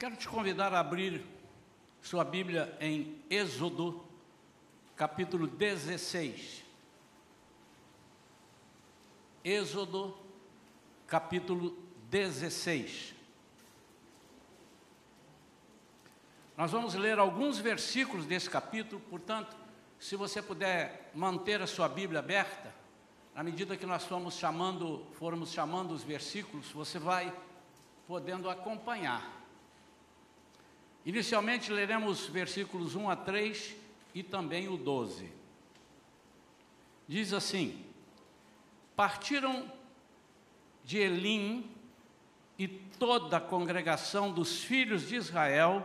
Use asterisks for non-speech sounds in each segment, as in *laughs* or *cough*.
Quero te convidar a abrir sua Bíblia em Êxodo, capítulo 16. Êxodo, capítulo 16. Nós vamos ler alguns versículos desse capítulo, portanto, se você puder manter a sua Bíblia aberta, à medida que nós formos chamando, formos chamando os versículos, você vai podendo acompanhar. Inicialmente leremos versículos 1 a 3 e também o 12. Diz assim: Partiram de Elim e toda a congregação dos filhos de Israel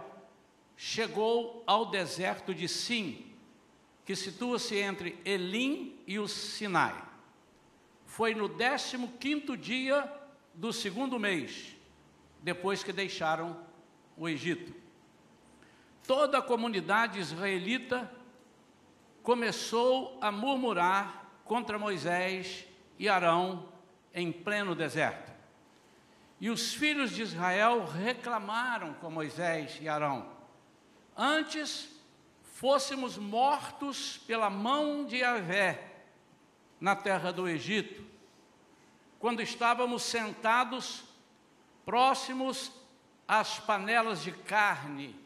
chegou ao deserto de Sim, que situa-se entre Elim e o Sinai. Foi no 15 dia do segundo mês, depois que deixaram o Egito toda a comunidade israelita começou a murmurar contra Moisés e Arão em pleno deserto. E os filhos de Israel reclamaram com Moisés e Arão: Antes fôssemos mortos pela mão de Yahvé na terra do Egito, quando estávamos sentados próximos às panelas de carne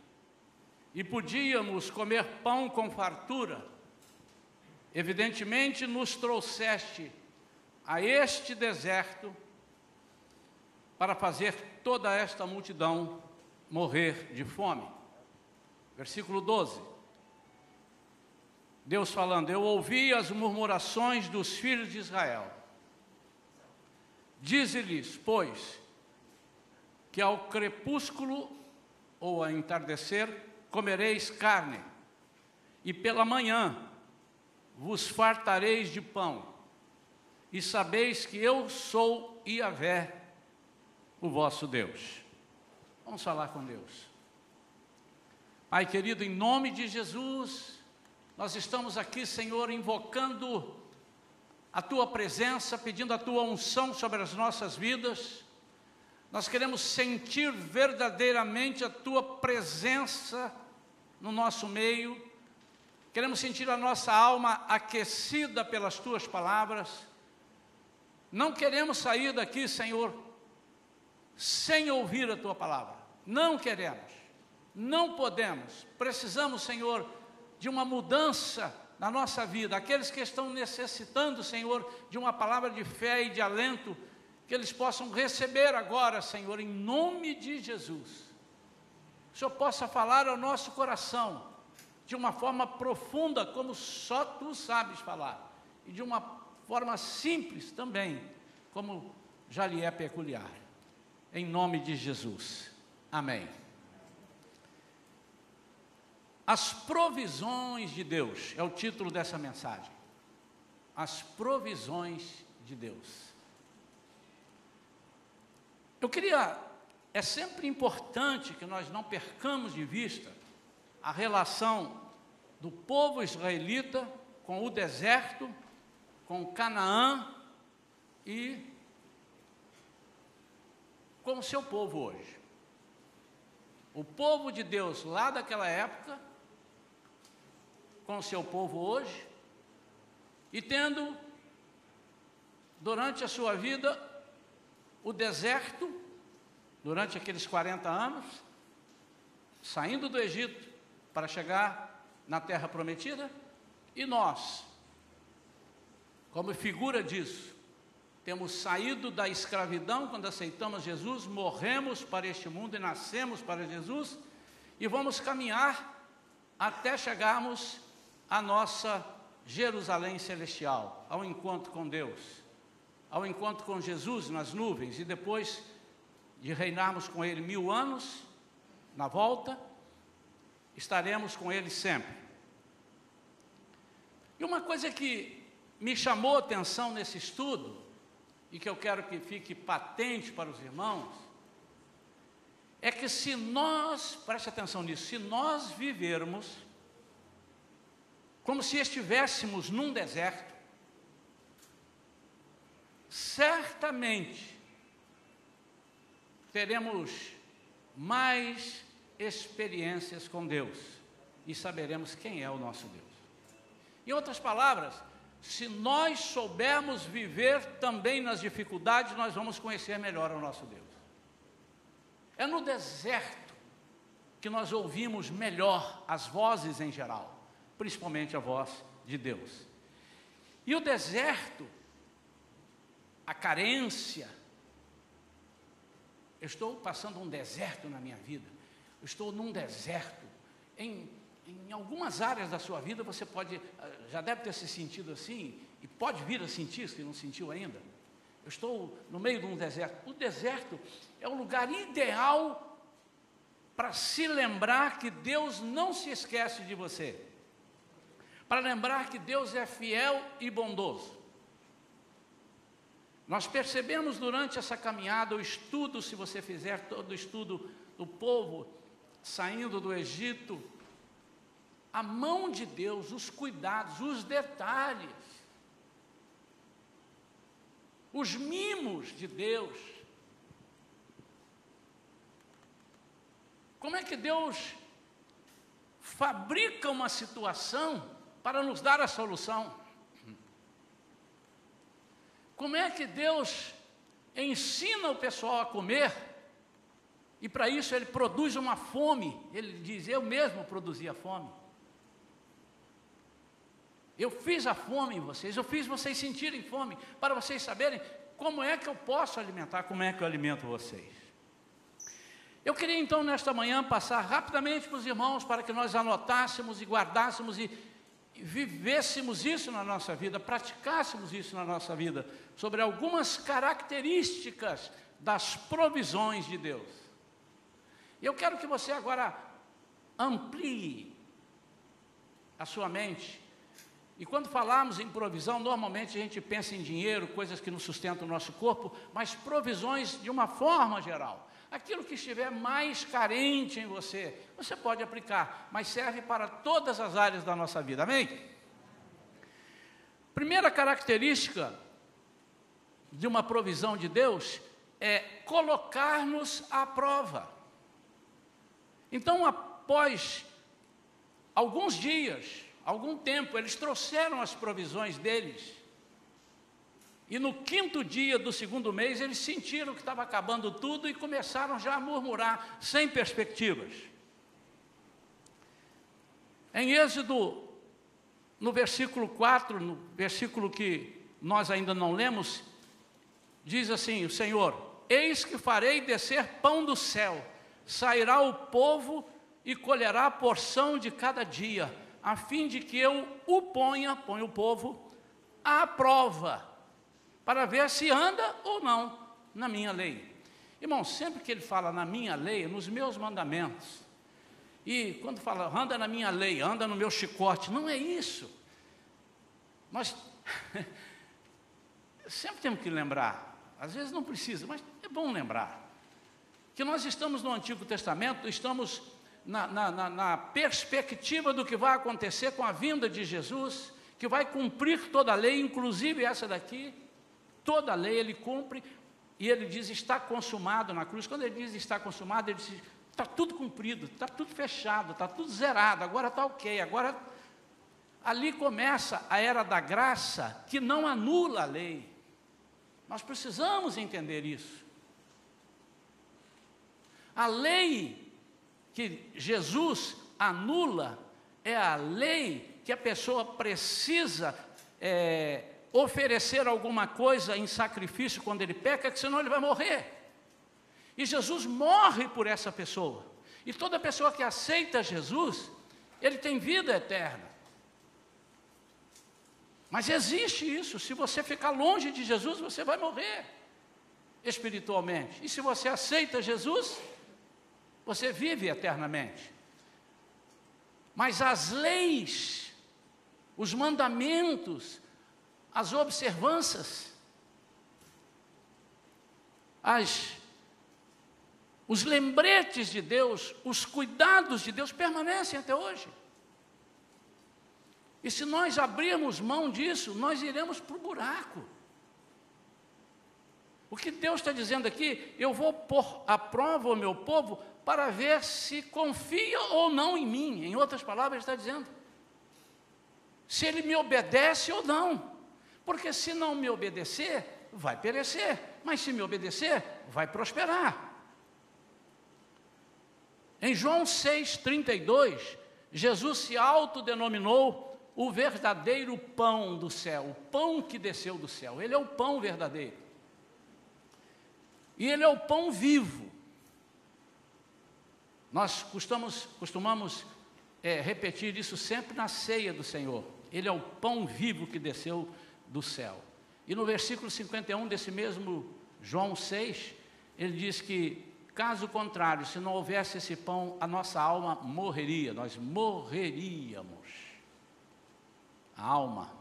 e podíamos comer pão com fartura, evidentemente nos trouxeste a este deserto para fazer toda esta multidão morrer de fome. Versículo 12. Deus falando: Eu ouvi as murmurações dos filhos de Israel. Dize-lhes, pois, que ao crepúsculo ou ao entardecer comereis carne, e pela manhã vos fartareis de pão, e sabeis que eu sou Iavé, o vosso Deus. Vamos falar com Deus. Pai querido, em nome de Jesus, nós estamos aqui, Senhor, invocando a tua presença, pedindo a tua unção sobre as nossas vidas nós queremos sentir verdadeiramente a tua presença no nosso meio, queremos sentir a nossa alma aquecida pelas tuas palavras. Não queremos sair daqui, Senhor, sem ouvir a tua palavra. Não queremos, não podemos. Precisamos, Senhor, de uma mudança na nossa vida. Aqueles que estão necessitando, Senhor, de uma palavra de fé e de alento que eles possam receber agora, Senhor, em nome de Jesus. O Senhor possa falar ao nosso coração de uma forma profunda, como só tu sabes falar, e de uma forma simples também, como já lhe é peculiar. Em nome de Jesus. Amém. As provisões de Deus é o título dessa mensagem. As provisões de Deus. Eu queria, é sempre importante que nós não percamos de vista a relação do povo israelita com o deserto, com Canaã e com o seu povo hoje. O povo de Deus lá daquela época, com o seu povo hoje, e tendo, durante a sua vida, o deserto, durante aqueles 40 anos, saindo do Egito para chegar na terra prometida, e nós, como figura disso, temos saído da escravidão quando aceitamos Jesus, morremos para este mundo e nascemos para Jesus, e vamos caminhar até chegarmos à nossa Jerusalém celestial, ao encontro com Deus ao encontro com Jesus nas nuvens e depois de reinarmos com Ele mil anos, na volta, estaremos com Ele sempre. E uma coisa que me chamou a atenção nesse estudo, e que eu quero que fique patente para os irmãos, é que se nós, preste atenção nisso, se nós vivermos como se estivéssemos num deserto, certamente teremos mais experiências com Deus e saberemos quem é o nosso Deus. Em outras palavras, se nós soubermos viver também nas dificuldades, nós vamos conhecer melhor o nosso Deus. É no deserto que nós ouvimos melhor as vozes em geral, principalmente a voz de Deus. E o deserto, a carência, eu estou passando um deserto na minha vida, eu estou num deserto. Em, em algumas áreas da sua vida você pode, ah, já deve ter se sentido assim, e pode vir a sentir se não sentiu ainda. Eu estou no meio de um deserto. O deserto é o lugar ideal para se lembrar que Deus não se esquece de você. Para lembrar que Deus é fiel e bondoso. Nós percebemos durante essa caminhada, o estudo, se você fizer todo o estudo do povo saindo do Egito, a mão de Deus, os cuidados, os detalhes, os mimos de Deus. Como é que Deus fabrica uma situação para nos dar a solução? Como é que Deus ensina o pessoal a comer? E para isso ele produz uma fome. Ele diz: Eu mesmo produzi a fome. Eu fiz a fome em vocês, eu fiz vocês sentirem fome, para vocês saberem como é que eu posso alimentar, como é que eu alimento vocês. Eu queria então, nesta manhã, passar rapidamente para os irmãos, para que nós anotássemos e guardássemos e vivêssemos isso na nossa vida, praticássemos isso na nossa vida, sobre algumas características das provisões de Deus. E eu quero que você agora amplie a sua mente. E quando falamos em provisão, normalmente a gente pensa em dinheiro, coisas que não sustentam o nosso corpo, mas provisões de uma forma geral. Aquilo que estiver mais carente em você, você pode aplicar, mas serve para todas as áreas da nossa vida, amém? Primeira característica de uma provisão de Deus é colocar-nos à prova. Então, após alguns dias, algum tempo, eles trouxeram as provisões deles e no quinto dia do segundo mês, eles sentiram que estava acabando tudo e começaram já a murmurar, sem perspectivas. Em Êxodo, no versículo 4, no versículo que nós ainda não lemos, diz assim: O Senhor, eis que farei descer pão do céu, sairá o povo e colherá a porção de cada dia, a fim de que eu o ponha, põe o povo, à prova para ver se anda ou não na minha lei. Irmão, sempre que ele fala na minha lei, nos meus mandamentos, e quando fala anda na minha lei, anda no meu chicote, não é isso. Nós *laughs* sempre temos que lembrar, às vezes não precisa, mas é bom lembrar, que nós estamos no Antigo Testamento, estamos na, na, na, na perspectiva do que vai acontecer com a vinda de Jesus, que vai cumprir toda a lei, inclusive essa daqui, toda a lei ele cumpre e ele diz está consumado na cruz. Quando ele diz está consumado, ele diz está tudo cumprido, está tudo fechado, está tudo zerado, agora está ok, agora ali começa a era da graça que não anula a lei. Nós precisamos entender isso. A lei que Jesus anula é a lei que a pessoa precisa é, oferecer alguma coisa em sacrifício quando ele peca, que senão ele vai morrer. E Jesus morre por essa pessoa. E toda pessoa que aceita Jesus, ele tem vida eterna. Mas existe isso, se você ficar longe de Jesus, você vai morrer espiritualmente. E se você aceita Jesus, você vive eternamente. Mas as leis, os mandamentos, as observâncias, as, os lembretes de Deus, os cuidados de Deus permanecem até hoje. E se nós abrirmos mão disso, nós iremos para o buraco. O que Deus está dizendo aqui, eu vou pôr à prova o meu povo para ver se confia ou não em mim. Em outras palavras, ele está dizendo. Se ele me obedece ou não. Porque se não me obedecer, vai perecer. Mas se me obedecer, vai prosperar. Em João 6,32, Jesus se autodenominou o verdadeiro pão do céu, o pão que desceu do céu. Ele é o pão verdadeiro. E ele é o pão vivo. Nós costumamos, costumamos é, repetir isso sempre na ceia do Senhor. Ele é o pão vivo que desceu do céu. E no versículo 51 desse mesmo João 6, ele diz que, caso contrário, se não houvesse esse pão, a nossa alma morreria, nós morreríamos. A alma.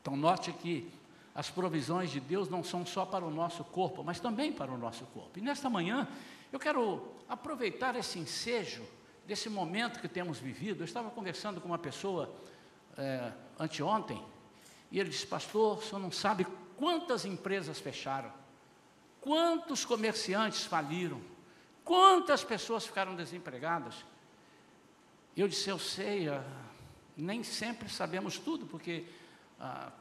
Então, note que as provisões de Deus não são só para o nosso corpo, mas também para o nosso corpo. E nesta manhã, eu quero aproveitar esse ensejo desse momento que temos vivido. Eu estava conversando com uma pessoa é, anteontem, e ele disse, pastor, o senhor não sabe quantas empresas fecharam, quantos comerciantes faliram, quantas pessoas ficaram desempregadas. Eu disse, eu sei, ah, nem sempre sabemos tudo, porque ah,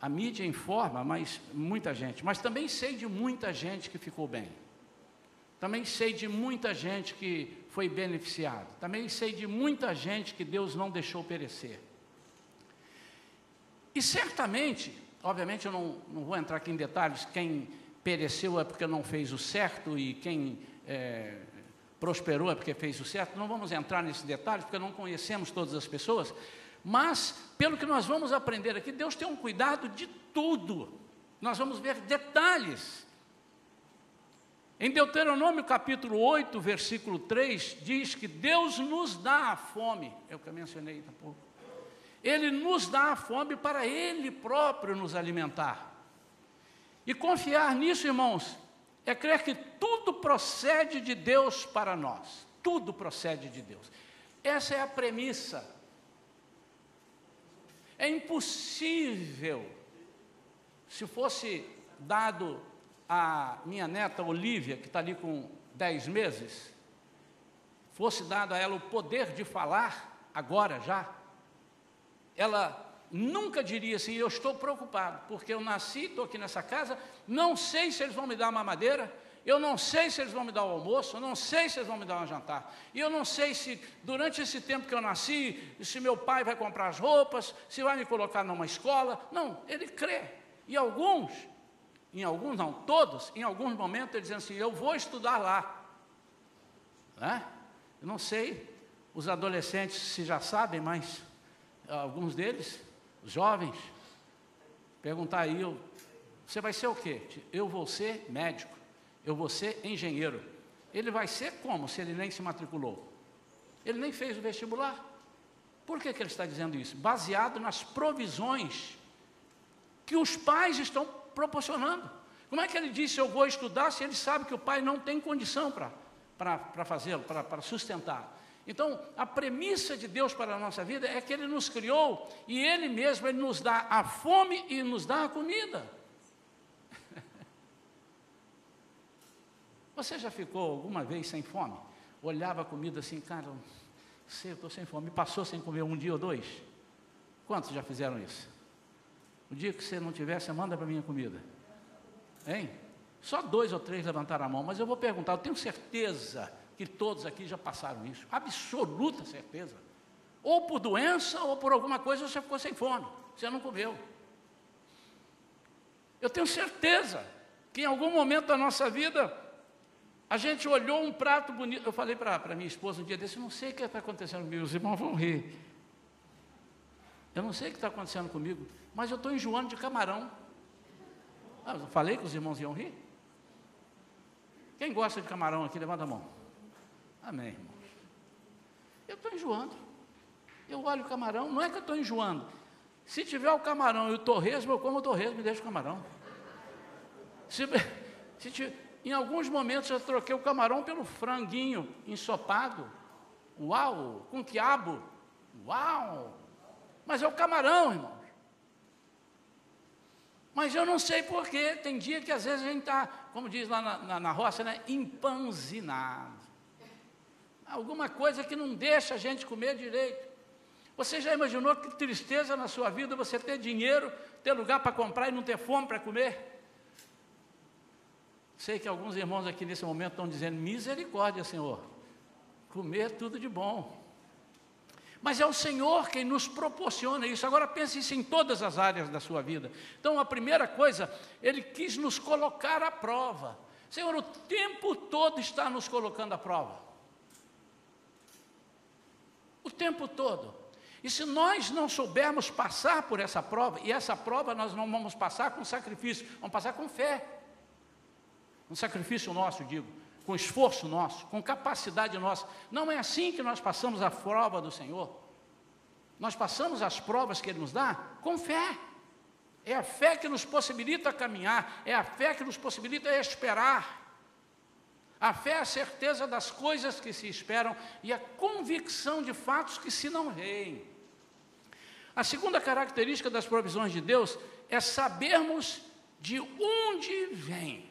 a mídia informa, mas muita gente. Mas também sei de muita gente que ficou bem. Também sei de muita gente que foi beneficiada. Também sei de muita gente que Deus não deixou perecer. E certamente, obviamente eu não, não vou entrar aqui em detalhes, quem pereceu é porque não fez o certo e quem é, prosperou é porque fez o certo. Não vamos entrar nesses detalhes, porque não conhecemos todas as pessoas. Mas, pelo que nós vamos aprender aqui, Deus tem um cuidado de tudo. Nós vamos ver detalhes em Deuteronômio capítulo 8, versículo 3, diz que Deus nos dá a fome, é o que eu mencionei há pouco. Ele nos dá a fome para Ele próprio nos alimentar. E confiar nisso, irmãos, é crer que tudo procede de Deus para nós. Tudo procede de Deus. Essa é a premissa. É impossível, se fosse dado a minha neta Olivia, que está ali com 10 meses, fosse dado a ela o poder de falar, agora já, ela nunca diria assim: Eu estou preocupado, porque eu nasci, estou aqui nessa casa, não sei se eles vão me dar uma madeira, eu não sei se eles vão me dar o almoço, eu não sei se eles vão me dar um jantar, e eu não sei se durante esse tempo que eu nasci, se meu pai vai comprar as roupas, se vai me colocar numa escola. Não, ele crê. E alguns em alguns, não, todos, em alguns momentos, ele dizendo assim: Eu vou estudar lá. Né? Eu não sei, os adolescentes se já sabem, mas alguns deles, jovens, perguntar aí: Você vai ser o quê? Eu vou ser médico, eu vou ser engenheiro. Ele vai ser como se ele nem se matriculou? Ele nem fez o vestibular. Por que, que ele está dizendo isso? Baseado nas provisões que os pais estão proporcionando. Como é que ele disse eu vou estudar se ele sabe que o pai não tem condição para fazê-lo, para sustentar? Então, a premissa de Deus para a nossa vida é que Ele nos criou e Ele mesmo ele nos dá a fome e nos dá a comida. *laughs* Você já ficou alguma vez sem fome? Olhava a comida assim, cara, sei, eu estou sem fome. Passou sem comer um dia ou dois? Quantos já fizeram isso? O dia que você não tiver, você manda para minha comida. Hein? Só dois ou três levantaram a mão, mas eu vou perguntar, eu tenho certeza que todos aqui já passaram isso, absoluta certeza. Ou por doença, ou por alguma coisa você ficou sem fome, você não comeu. Eu tenho certeza que em algum momento da nossa vida, a gente olhou um prato bonito. Eu falei para minha esposa um dia desse, não sei o que está acontecendo comigo, os irmãos vão rir. Eu não sei o que está acontecendo comigo mas eu estou enjoando de camarão. Ah, eu falei que os irmãos iam rir? Quem gosta de camarão aqui, levanta a mão. Amém, irmãos. Eu estou enjoando. Eu olho o camarão, não é que eu estou enjoando. Se tiver o camarão e o torresmo, eu como o torresmo e deixo o camarão. Se, se tiver, em alguns momentos eu troquei o camarão pelo franguinho ensopado. Uau! Com quiabo. Uau! Mas é o camarão, irmão. Mas eu não sei porquê, tem dia que às vezes a gente está, como diz lá na, na, na roça, né, empanzinado. Alguma coisa que não deixa a gente comer direito. Você já imaginou que tristeza na sua vida você ter dinheiro, ter lugar para comprar e não ter fome para comer? Sei que alguns irmãos aqui nesse momento estão dizendo: misericórdia, Senhor, comer tudo de bom. Mas é o Senhor quem nos proporciona isso. Agora pense isso em todas as áreas da sua vida. Então, a primeira coisa, Ele quis nos colocar à prova. Senhor, o tempo todo está nos colocando à prova. Tempo todo. E se nós não soubermos passar por essa prova, e essa prova nós não vamos passar com sacrifício, vamos passar com fé. Um sacrifício nosso, digo com esforço nosso, com capacidade nossa. Não é assim que nós passamos a prova do Senhor. Nós passamos as provas que Ele nos dá com fé. É a fé que nos possibilita caminhar, é a fé que nos possibilita esperar. A fé é a certeza das coisas que se esperam e a convicção de fatos que se não veem. A segunda característica das provisões de Deus é sabermos de onde vem.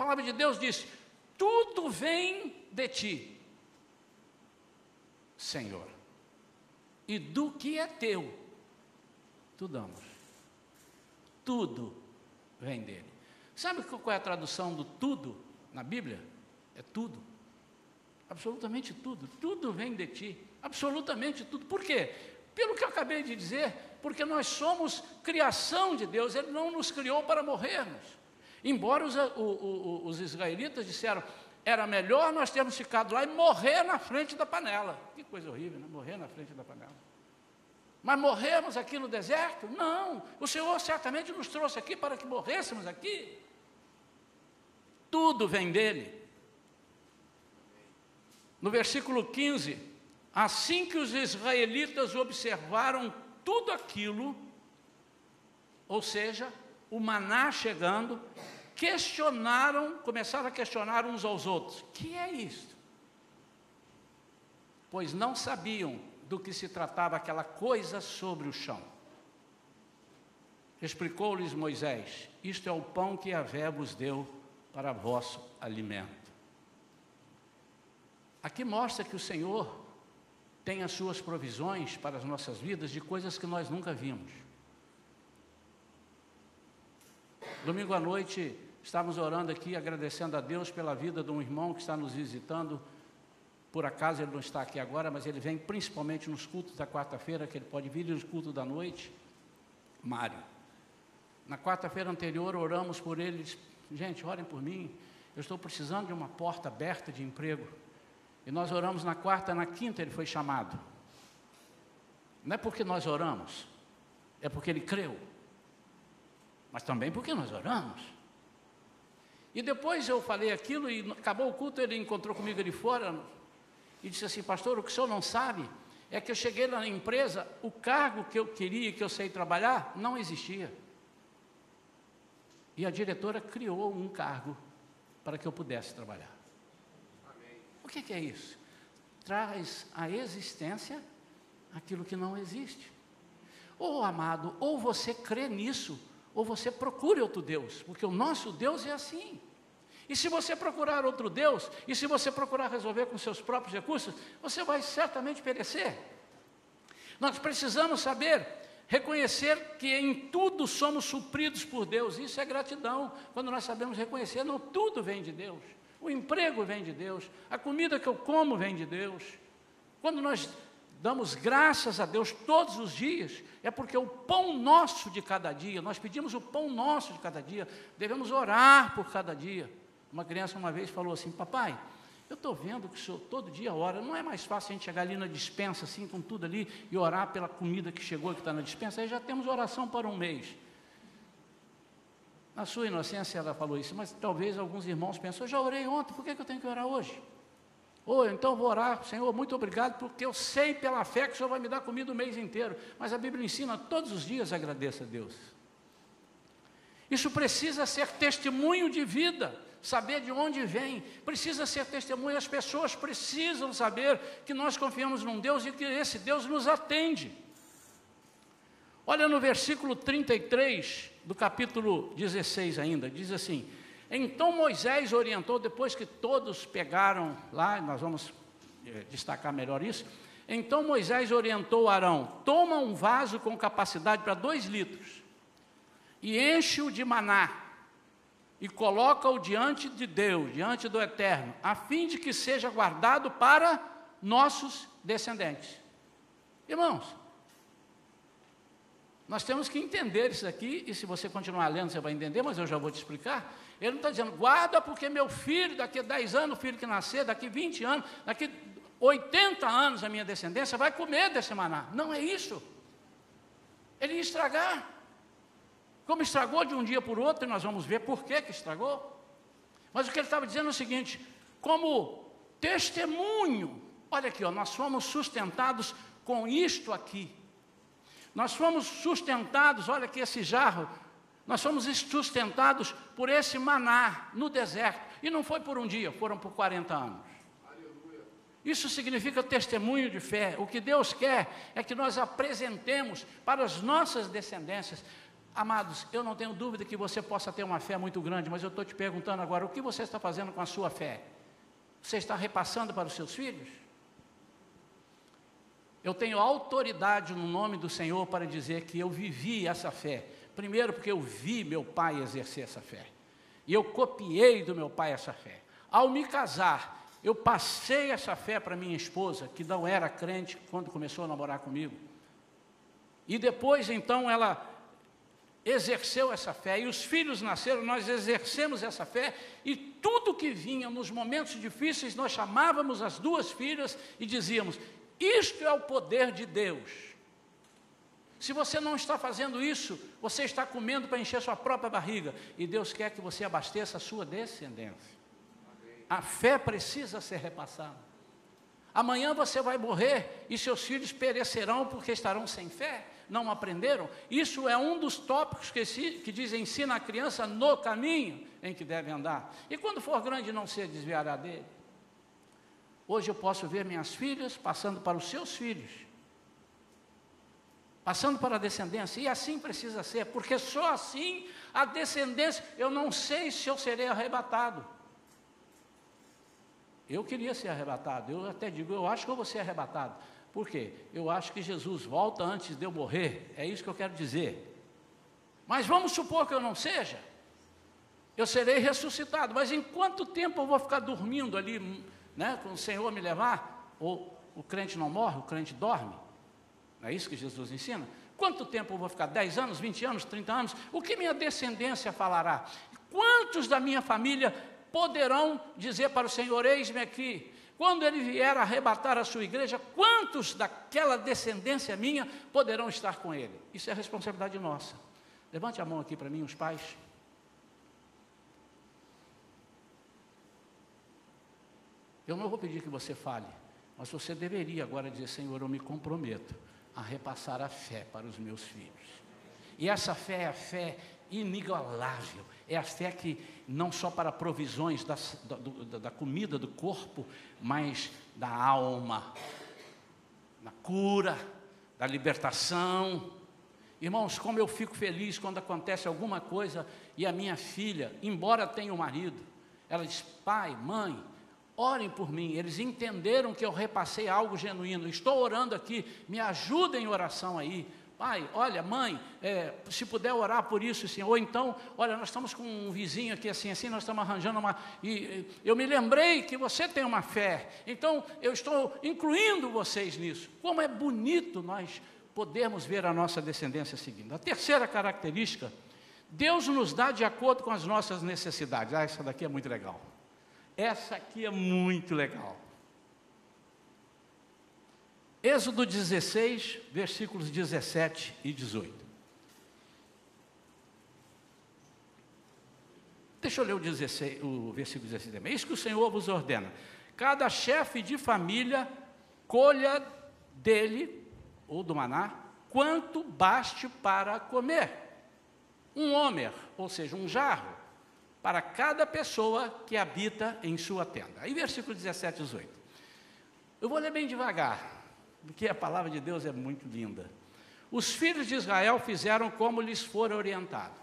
palavra de Deus diz: tudo vem de ti, Senhor, e do que é teu, tu damos. Tudo vem dele. Sabe qual é a tradução do tudo na Bíblia? É tudo. Absolutamente tudo. Tudo vem de ti. Absolutamente tudo. Por quê? Pelo que eu acabei de dizer, porque nós somos criação de Deus, Ele não nos criou para morrermos. Embora os, o, o, os israelitas disseram, era melhor nós termos ficado lá e morrer na frente da panela. Que coisa horrível, né? Morrer na frente da panela. Mas morremos aqui no deserto? Não. O Senhor certamente nos trouxe aqui para que morrêssemos aqui. Tudo vem dele. No versículo 15, assim que os israelitas observaram tudo aquilo, ou seja, o maná chegando, questionaram, começaram a questionar uns aos outros: que é isto? Pois não sabiam do que se tratava aquela coisa sobre o chão. Explicou-lhes Moisés: Isto é o pão que a Vé vos deu para vosso alimento. Aqui mostra que o Senhor tem as suas provisões para as nossas vidas de coisas que nós nunca vimos. Domingo à noite, estávamos orando aqui, agradecendo a Deus pela vida de um irmão que está nos visitando. Por acaso ele não está aqui agora, mas ele vem principalmente nos cultos da quarta-feira, que ele pode vir nos cultos da noite. Mário. Na quarta-feira anterior, oramos por ele. Gente, orem por mim. Eu estou precisando de uma porta aberta de emprego. E nós oramos na quarta, na quinta ele foi chamado. Não é porque nós oramos, é porque ele creu mas também porque nós oramos. E depois eu falei aquilo e acabou o culto, ele encontrou comigo ali fora e disse assim, pastor, o que o senhor não sabe é que eu cheguei na empresa, o cargo que eu queria, que eu sei trabalhar, não existia. E a diretora criou um cargo para que eu pudesse trabalhar. Amém. O que, que é isso? Traz à existência aquilo que não existe. Ou amado, ou você crê nisso, ou você procure outro Deus, porque o nosso Deus é assim. E se você procurar outro Deus, e se você procurar resolver com seus próprios recursos, você vai certamente perecer. Nós precisamos saber, reconhecer que em tudo somos supridos por Deus, isso é gratidão, quando nós sabemos reconhecer, não tudo vem de Deus, o emprego vem de Deus, a comida que eu como vem de Deus. Quando nós damos graças a Deus todos os dias, é porque o pão nosso de cada dia, nós pedimos o pão nosso de cada dia, devemos orar por cada dia. Uma criança uma vez falou assim: Papai, eu estou vendo que o senhor todo dia ora, não é mais fácil a gente chegar ali na dispensa, assim, com tudo ali, e orar pela comida que chegou, que está na dispensa, aí já temos oração para um mês. Na sua inocência ela falou isso, mas talvez alguns irmãos pensam, eu já orei ontem, por que, que eu tenho que orar hoje? Ou então vou orar, Senhor, muito obrigado, porque eu sei pela fé que o Senhor vai me dar comida o mês inteiro. Mas a Bíblia ensina todos os dias agradeça a Deus. Isso precisa ser testemunho de vida, saber de onde vem, precisa ser testemunho, as pessoas precisam saber que nós confiamos num Deus e que esse Deus nos atende. Olha no versículo 33 do capítulo 16 ainda, diz assim: Então Moisés orientou, depois que todos pegaram lá, nós vamos é, destacar melhor isso. Então Moisés orientou Arão: toma um vaso com capacidade para dois litros e enche-o de maná e coloca-o diante de Deus, diante do Eterno, a fim de que seja guardado para nossos descendentes. Irmãos, nós temos que entender isso aqui, e se você continuar lendo, você vai entender, mas eu já vou te explicar. Ele não está dizendo, guarda porque meu filho, daqui a 10 anos, o filho que nascer, daqui 20 anos, daqui 80 anos a minha descendência vai comer desse maná. Não é isso. Ele ia estragar. Como estragou de um dia por outro, e nós vamos ver por que, que estragou. Mas o que ele estava dizendo é o seguinte: como testemunho, olha aqui, ó, nós fomos sustentados com isto aqui. Nós fomos sustentados, olha aqui esse jarro, nós fomos sustentados por esse maná no deserto. E não foi por um dia, foram por 40 anos. Isso significa testemunho de fé. O que Deus quer é que nós apresentemos para as nossas descendências. Amados, eu não tenho dúvida que você possa ter uma fé muito grande, mas eu estou te perguntando agora: o que você está fazendo com a sua fé? Você está repassando para os seus filhos? Eu tenho autoridade no nome do Senhor para dizer que eu vivi essa fé. Primeiro, porque eu vi meu pai exercer essa fé. E eu copiei do meu pai essa fé. Ao me casar, eu passei essa fé para minha esposa, que não era crente quando começou a namorar comigo. E depois, então, ela exerceu essa fé, e os filhos nasceram, nós exercemos essa fé, e tudo que vinha nos momentos difíceis, nós chamávamos as duas filhas e dizíamos: isto é o poder de Deus. Se você não está fazendo isso, você está comendo para encher sua própria barriga. E Deus quer que você abasteça a sua descendência. A fé precisa ser repassada. Amanhã você vai morrer e seus filhos perecerão porque estarão sem fé, não aprenderam. Isso é um dos tópicos que, se, que diz: ensina a criança no caminho em que deve andar. E quando for grande, não se desviará dele. Hoje eu posso ver minhas filhas passando para os seus filhos, passando para a descendência, e assim precisa ser, porque só assim a descendência, eu não sei se eu serei arrebatado. Eu queria ser arrebatado, eu até digo, eu acho que eu vou ser arrebatado. Por quê? Eu acho que Jesus volta antes de eu morrer, é isso que eu quero dizer. Mas vamos supor que eu não seja, eu serei ressuscitado, mas em quanto tempo eu vou ficar dormindo ali né, com o Senhor me levar, ou o crente não morre, o crente dorme. Não é isso que Jesus ensina? Quanto tempo eu vou ficar? 10 anos, 20 anos, 30 anos? O que minha descendência falará? Quantos da minha família poderão dizer para o Senhor: Eis-me aqui? Quando ele vier arrebatar a sua igreja, quantos daquela descendência minha poderão estar com ele? Isso é responsabilidade nossa. Levante a mão aqui para mim, os pais. Eu não vou pedir que você fale, mas você deveria agora dizer: Senhor, eu me comprometo a repassar a fé para os meus filhos. E essa fé é a fé inigualável, é a fé que não só para provisões da, da, da comida do corpo, mas da alma, na cura, da libertação. Irmãos, como eu fico feliz quando acontece alguma coisa e a minha filha, embora tenha um marido, ela diz: pai, mãe, Orem por mim. Eles entenderam que eu repassei algo genuíno. Estou orando aqui, me ajudem em oração aí. Pai, olha, mãe, é, se puder orar por isso, sim. Ou então, olha, nós estamos com um vizinho aqui assim, assim, nós estamos arranjando uma. E eu me lembrei que você tem uma fé. Então, eu estou incluindo vocês nisso. Como é bonito nós podermos ver a nossa descendência seguindo. A terceira característica, Deus nos dá de acordo com as nossas necessidades. Ah, essa daqui é muito legal. Essa aqui é muito legal. Êxodo 16, versículos 17 e 18. Deixa eu ler o, 16, o versículo 16 também. Isso que o Senhor vos ordena. Cada chefe de família colha dele, ou do maná, quanto baste para comer. Um homer, ou seja, um jarro, para cada pessoa que habita em sua tenda. Aí, versículo 17 e 18. Eu vou ler bem devagar, porque a palavra de Deus é muito linda. os filhos de Israel fizeram como lhes for orientado.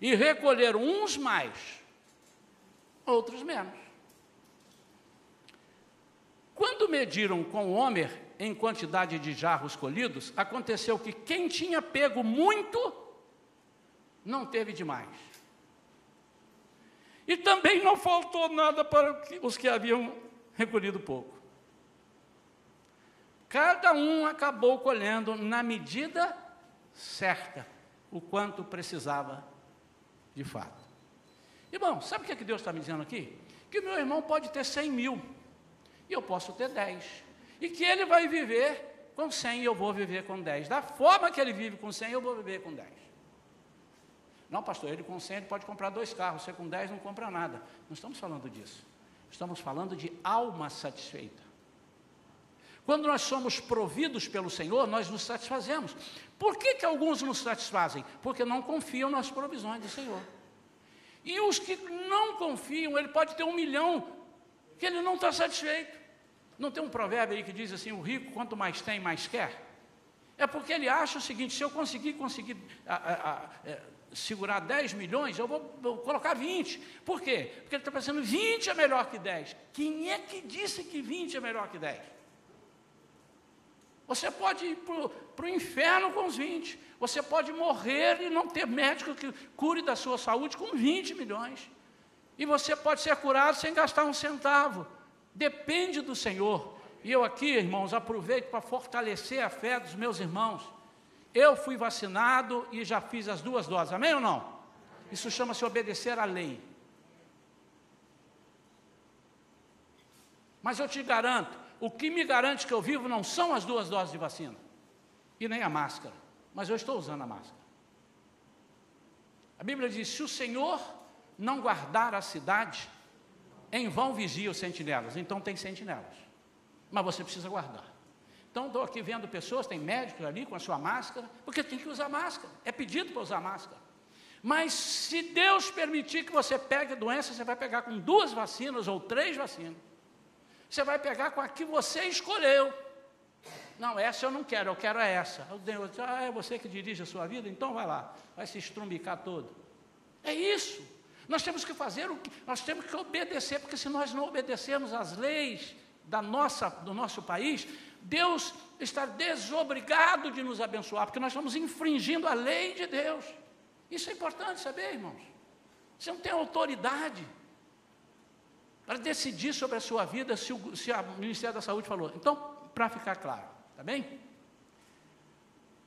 E recolheram uns mais, outros menos. Quando mediram com o Homer em quantidade de jarros colhidos, aconteceu que quem tinha pego muito, não teve demais. E também não faltou nada para os que haviam recolhido pouco. Cada um acabou colhendo na medida certa o quanto precisava de fato. Irmão, sabe o que, é que Deus está me dizendo aqui? Que meu irmão pode ter 100 mil e eu posso ter 10. E que ele vai viver com 100 e eu vou viver com 10. Da forma que ele vive com 100, eu vou viver com 10. Não, pastor, ele com 100 ele pode comprar dois carros, você com 10 não compra nada. Não estamos falando disso. Estamos falando de alma satisfeita. Quando nós somos providos pelo Senhor, nós nos satisfazemos. Por que, que alguns nos satisfazem? Porque não confiam nas provisões do Senhor. E os que não confiam, ele pode ter um milhão, que ele não está satisfeito. Não tem um provérbio aí que diz assim: o rico, quanto mais tem, mais quer? É porque ele acha o seguinte: se eu conseguir conseguir a, a, a, é, segurar 10 milhões, eu vou, vou, colocar 20. Por quê? Porque ele está pensando 20 é melhor que 10. Quem é que disse que 20 é melhor que 10? Você pode ir para o inferno com os 20. Você pode morrer e não ter médico que cure da sua saúde com 20 milhões. E você pode ser curado sem gastar um centavo. Depende do Senhor. E eu aqui, irmãos, aproveito para fortalecer a fé dos meus irmãos. Eu fui vacinado e já fiz as duas doses. Amém ou não? Isso chama-se obedecer à lei. Mas eu te garanto, o que me garante que eu vivo não são as duas doses de vacina e nem a máscara, mas eu estou usando a máscara. A Bíblia diz: se o Senhor não guardar a cidade, em vão vigia os sentinelas. Então tem sentinelas, mas você precisa guardar. Então estou aqui vendo pessoas, tem médicos ali com a sua máscara, porque tem que usar máscara, é pedido para usar máscara. Mas se Deus permitir que você pegue a doença, você vai pegar com duas vacinas ou três vacinas. Você vai pegar com a que você escolheu. Não, essa eu não quero, eu quero essa. O Deus diz, ah, é você que dirige a sua vida? Então vai lá, vai se estrumbicar todo. É isso. Nós temos que fazer o que, nós temos que obedecer, porque se nós não obedecermos às leis da nossa, do nosso país, Deus está desobrigado de nos abençoar, porque nós estamos infringindo a lei de Deus. Isso é importante saber, irmãos. Você não tem autoridade para decidir sobre a sua vida se o, se o Ministério da Saúde falou. Então, para ficar claro, tá bem?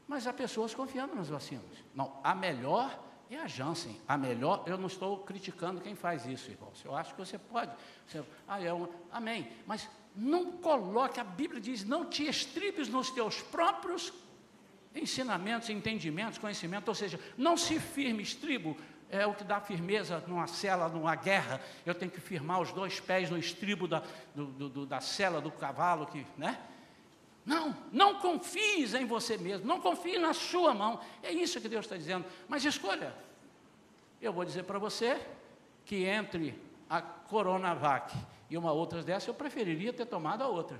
Mas há pessoas confiando nas vacinas. Não, a melhor é a Janssen. A melhor, eu não estou criticando quem faz isso, irmão. Eu acho que você pode. Você, ah, é uma, amém. Mas não coloque, a Bíblia diz, não te estribes nos teus próprios ensinamentos, entendimentos, conhecimentos, ou seja, não se firme, estribo, é o que dá firmeza numa cela, numa guerra. Eu tenho que firmar os dois pés no estribo da, do, do, da cela do cavalo, que, né? Não, não confies em você mesmo, não confie na sua mão. É isso que Deus está dizendo. Mas escolha. Eu vou dizer para você que entre a Coronavac e uma outra dessa, eu preferiria ter tomado a outra.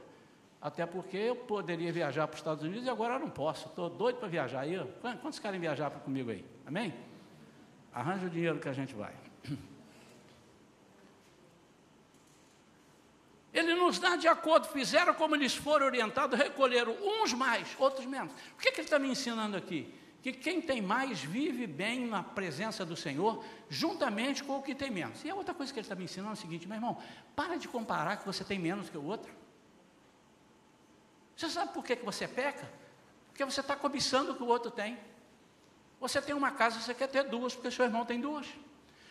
Até porque eu poderia viajar para os Estados Unidos e agora eu não posso. Estou doido para viajar. aí. quantos querem viajar comigo aí? Amém? Arranja o dinheiro que a gente vai. Ele nos dá de acordo, fizeram como eles foram orientados, recolheram uns mais, outros menos. O que, que ele está me ensinando aqui? Que quem tem mais vive bem na presença do Senhor, juntamente com o que tem menos. E a outra coisa que ele está me ensinando é o seguinte, meu irmão, para de comparar que você tem menos que o outro. Você sabe por que, que você peca? Porque você está cobiçando o que o outro tem. Você tem uma casa, você quer ter duas, porque seu irmão tem duas.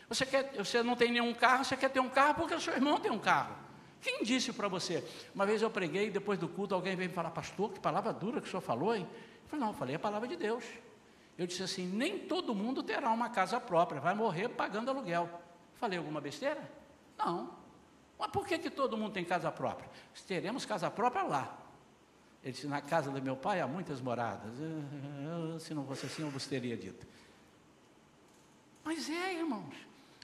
Você, quer, você não tem nenhum carro, você quer ter um carro porque seu irmão tem um carro. Quem disse para você? Uma vez eu preguei, depois do culto, alguém veio me falar, pastor, que palavra dura que o senhor falou, hein? Eu falei, não, eu falei a palavra de Deus. Eu disse assim: nem todo mundo terá uma casa própria, vai morrer pagando aluguel. Falei alguma besteira? Não. Mas por que, que todo mundo tem casa própria? Teremos casa própria lá. Ele disse: na casa do meu pai há muitas moradas. Eu, se não fosse assim, eu vos teria dito. Mas é, irmãos.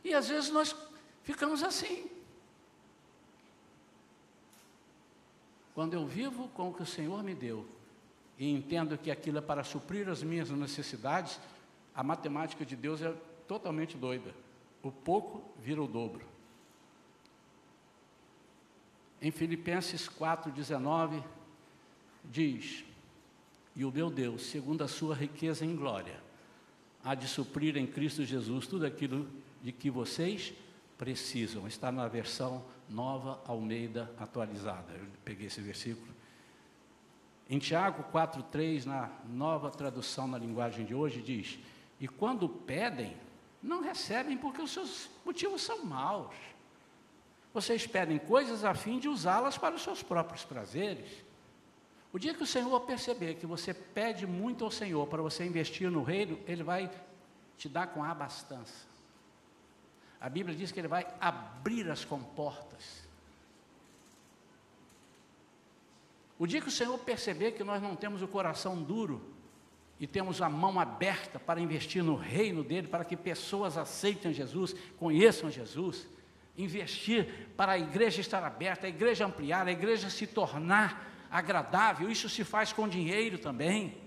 E às vezes nós ficamos assim. Quando eu vivo com o que o Senhor me deu, e entendo que aquilo é para suprir as minhas necessidades, a matemática de Deus é totalmente doida. O pouco vira o dobro. Em Filipenses 4,19 diz: E o meu Deus, segundo a sua riqueza em glória, há de suprir em Cristo Jesus tudo aquilo de que vocês precisam. Está na versão nova Almeida atualizada. Eu peguei esse versículo. Em Tiago 4,3, na nova tradução na linguagem de hoje, diz: E quando pedem, não recebem porque os seus motivos são maus. Vocês pedem coisas a fim de usá-las para os seus próprios prazeres. O dia que o Senhor perceber que você pede muito ao Senhor para você investir no reino, Ele vai te dar com abastança. A Bíblia diz que Ele vai abrir as comportas. O dia que o Senhor perceber que nós não temos o coração duro e temos a mão aberta para investir no reino dele, para que pessoas aceitem Jesus, conheçam Jesus, investir para a igreja estar aberta, a igreja ampliar, a igreja se tornar agradável, isso se faz com dinheiro também.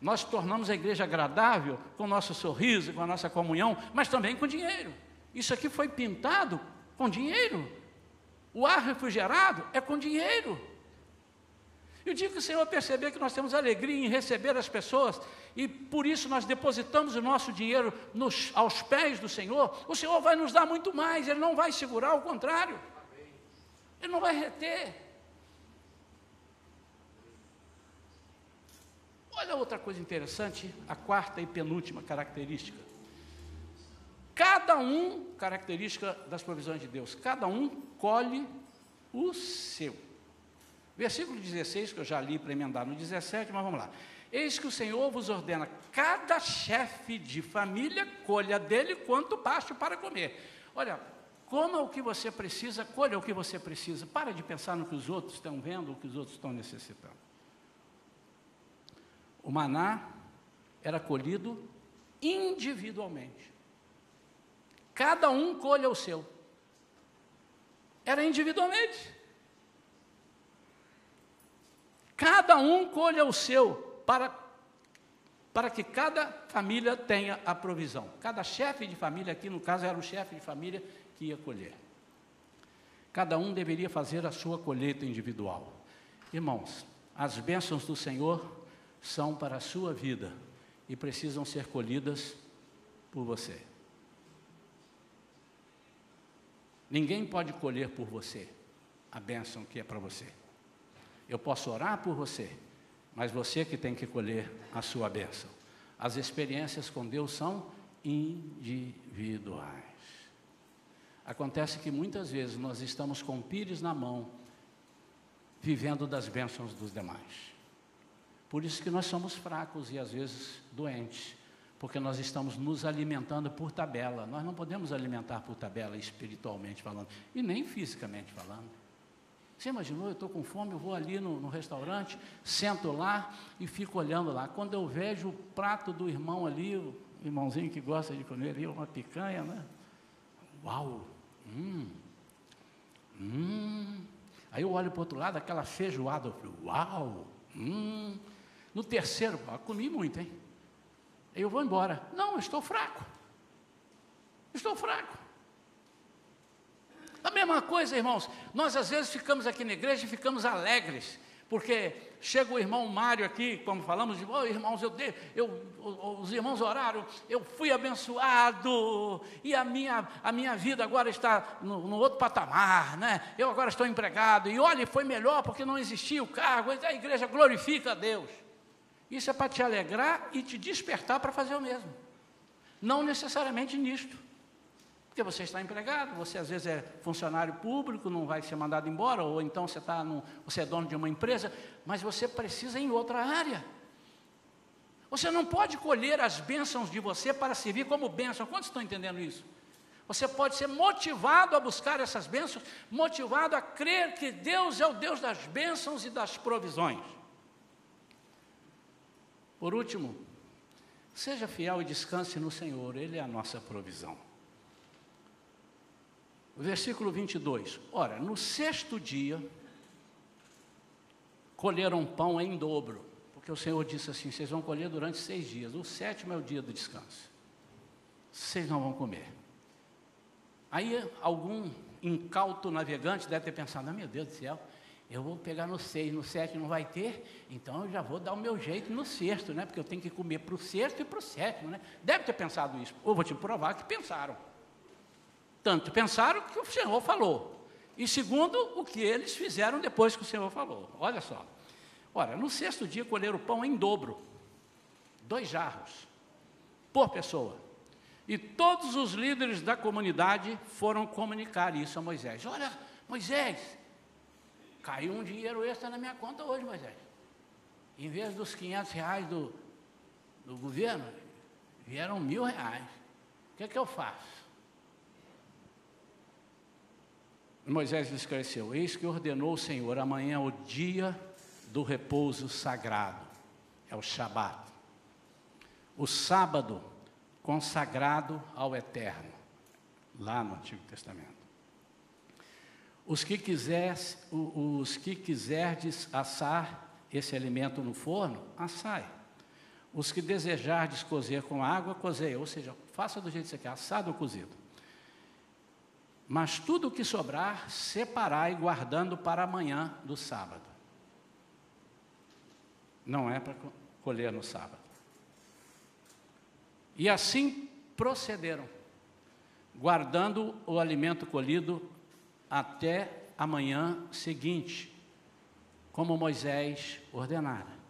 Nós tornamos a igreja agradável com o nosso sorriso, com a nossa comunhão, mas também com dinheiro. Isso aqui foi pintado com dinheiro. O ar refrigerado é com dinheiro. E o dia que o Senhor perceber que nós temos alegria em receber as pessoas, e por isso nós depositamos o nosso dinheiro nos, aos pés do Senhor, o Senhor vai nos dar muito mais, Ele não vai segurar, ao contrário, Ele não vai reter. Olha outra coisa interessante, a quarta e penúltima característica. Cada um, característica das provisões de Deus, cada um colhe o seu. Versículo 16, que eu já li para emendar no 17, mas vamos lá. Eis que o Senhor vos ordena, cada chefe de família colha dele quanto baixo para comer. Olha, coma o que você precisa, colha o que você precisa. Para de pensar no que os outros estão vendo, o que os outros estão necessitando. O maná era colhido individualmente. Cada um colha o seu. Era individualmente. Cada um colha o seu para, para que cada família tenha a provisão. Cada chefe de família, aqui no caso era o chefe de família que ia colher. Cada um deveria fazer a sua colheita individual. Irmãos, as bênçãos do Senhor são para a sua vida e precisam ser colhidas por você. Ninguém pode colher por você a bênção que é para você. Eu posso orar por você, mas você que tem que colher a sua bênção. As experiências com Deus são individuais. Acontece que muitas vezes nós estamos com pires na mão, vivendo das bênçãos dos demais. Por isso que nós somos fracos e às vezes doentes, porque nós estamos nos alimentando por tabela. Nós não podemos alimentar por tabela espiritualmente falando, e nem fisicamente falando. Você imaginou, eu estou com fome, eu vou ali no, no, restaurante, sento lá e fico olhando lá. Quando eu vejo o prato do irmão ali, o irmãozinho que gosta de comer ali, uma picanha, né? Uau! Hum! Hum! Aí eu olho para o outro lado, aquela feijoada, eu falo, uau! Hum! No terceiro, ó, comi muito, hein? Eu vou embora. Não, estou fraco. Estou fraco. A mesma coisa, irmãos, nós às vezes ficamos aqui na igreja e ficamos alegres, porque chega o irmão Mário aqui, como falamos, de, oh, irmãos, eu, eu, os irmãos oraram, eu fui abençoado, e a minha, a minha vida agora está no, no outro patamar, né? eu agora estou empregado, e olha, foi melhor porque não existia o cargo, a igreja glorifica a Deus. Isso é para te alegrar e te despertar para fazer o mesmo. Não necessariamente nisto. Porque você está empregado, você às vezes é funcionário público, não vai ser mandado embora, ou então você, está você é dono de uma empresa, mas você precisa em outra área. Você não pode colher as bênçãos de você para servir como bênção. Quantos estão entendendo isso? Você pode ser motivado a buscar essas bênçãos, motivado a crer que Deus é o Deus das bênçãos e das provisões. Por último, seja fiel e descanse no Senhor, Ele é a nossa provisão. Versículo 22. Ora, no sexto dia, colheram pão em dobro. Porque o Senhor disse assim: vocês vão colher durante seis dias. O sétimo é o dia do descanso. Vocês não vão comer. Aí algum incauto navegante deve ter pensado: ah, meu Deus do céu, eu vou pegar no seis, no sete não vai ter, então eu já vou dar o meu jeito no sexto, né? Porque eu tenho que comer para o sexto e para o sétimo, né? Deve ter pensado isso. Ou vou te provar que pensaram. Tanto pensaram que o Senhor falou. E segundo, o que eles fizeram depois que o Senhor falou. Olha só. Ora, no sexto dia colheram o pão em dobro, dois jarros, por pessoa. E todos os líderes da comunidade foram comunicar isso a Moisés. Olha, Moisés, caiu um dinheiro extra na minha conta hoje, Moisés. Em vez dos 500 reais do, do governo, vieram mil reais. O que é que eu faço? Moisés lhe esclareceu: Eis que ordenou o Senhor, amanhã é o dia do repouso sagrado, é o Shabat. O sábado consagrado ao Eterno, lá no Antigo Testamento. Os que, quiser, os que quiserdes assar esse alimento no forno, assai. Os que desejardes cozer com água, cozei. Ou seja, faça do jeito que você quer, assado ou cozido. Mas tudo o que sobrar, separai, guardando para amanhã do sábado. Não é para colher no sábado. E assim procederam, guardando o alimento colhido até amanhã seguinte, como Moisés ordenara.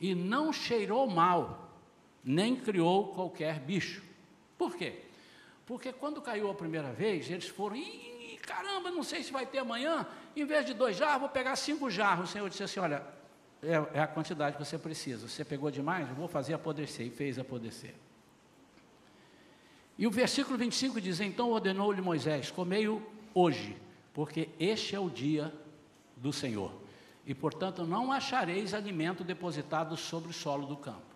E não cheirou mal, nem criou qualquer bicho. Por quê? Porque quando caiu a primeira vez, eles foram, Ih, caramba, não sei se vai ter amanhã, em vez de dois jarros, vou pegar cinco jarros. O Senhor disse assim: olha, é, é a quantidade que você precisa. Você pegou demais, eu vou fazer apodrecer. E fez apodrecer. E o versículo 25 diz: Então ordenou-lhe Moisés: Comei-o hoje, porque este é o dia do Senhor. E portanto não achareis alimento depositado sobre o solo do campo.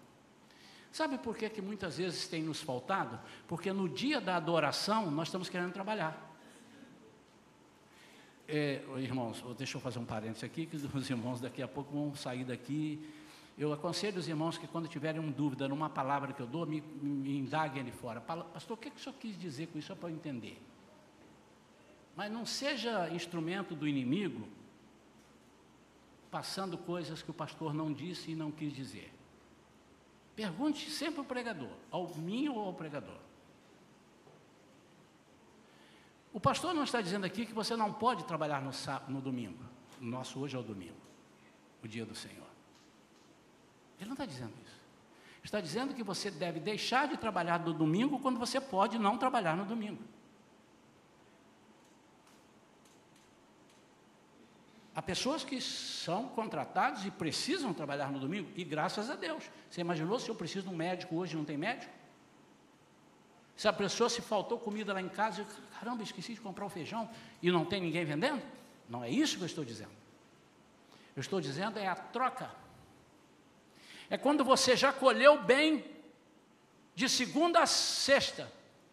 Sabe por que, que muitas vezes tem nos faltado? Porque no dia da adoração nós estamos querendo trabalhar. É, irmãos, deixa eu fazer um parênteses aqui, que *laughs* os irmãos daqui a pouco vão sair daqui. Eu aconselho os irmãos que quando tiverem uma dúvida numa palavra que eu dou, me, me indaguem ali fora. Pastor, o que, que o senhor quis dizer com isso? Só para eu entender. Mas não seja instrumento do inimigo passando coisas que o pastor não disse e não quis dizer. Pergunte sempre ao pregador, ao mim ou ao pregador. O pastor não está dizendo aqui que você não pode trabalhar no, no domingo. O nosso hoje é o domingo, o dia do Senhor. Ele não está dizendo isso. Está dizendo que você deve deixar de trabalhar no domingo quando você pode não trabalhar no domingo. Há pessoas que são contratadas e precisam trabalhar no domingo, e graças a Deus. Você imaginou se eu preciso de um médico hoje não tem médico? Se a pessoa se faltou comida lá em casa, eu, caramba, esqueci de comprar o feijão e não tem ninguém vendendo? Não é isso que eu estou dizendo. Eu estou dizendo é a troca. É quando você já colheu bem de segunda a sexta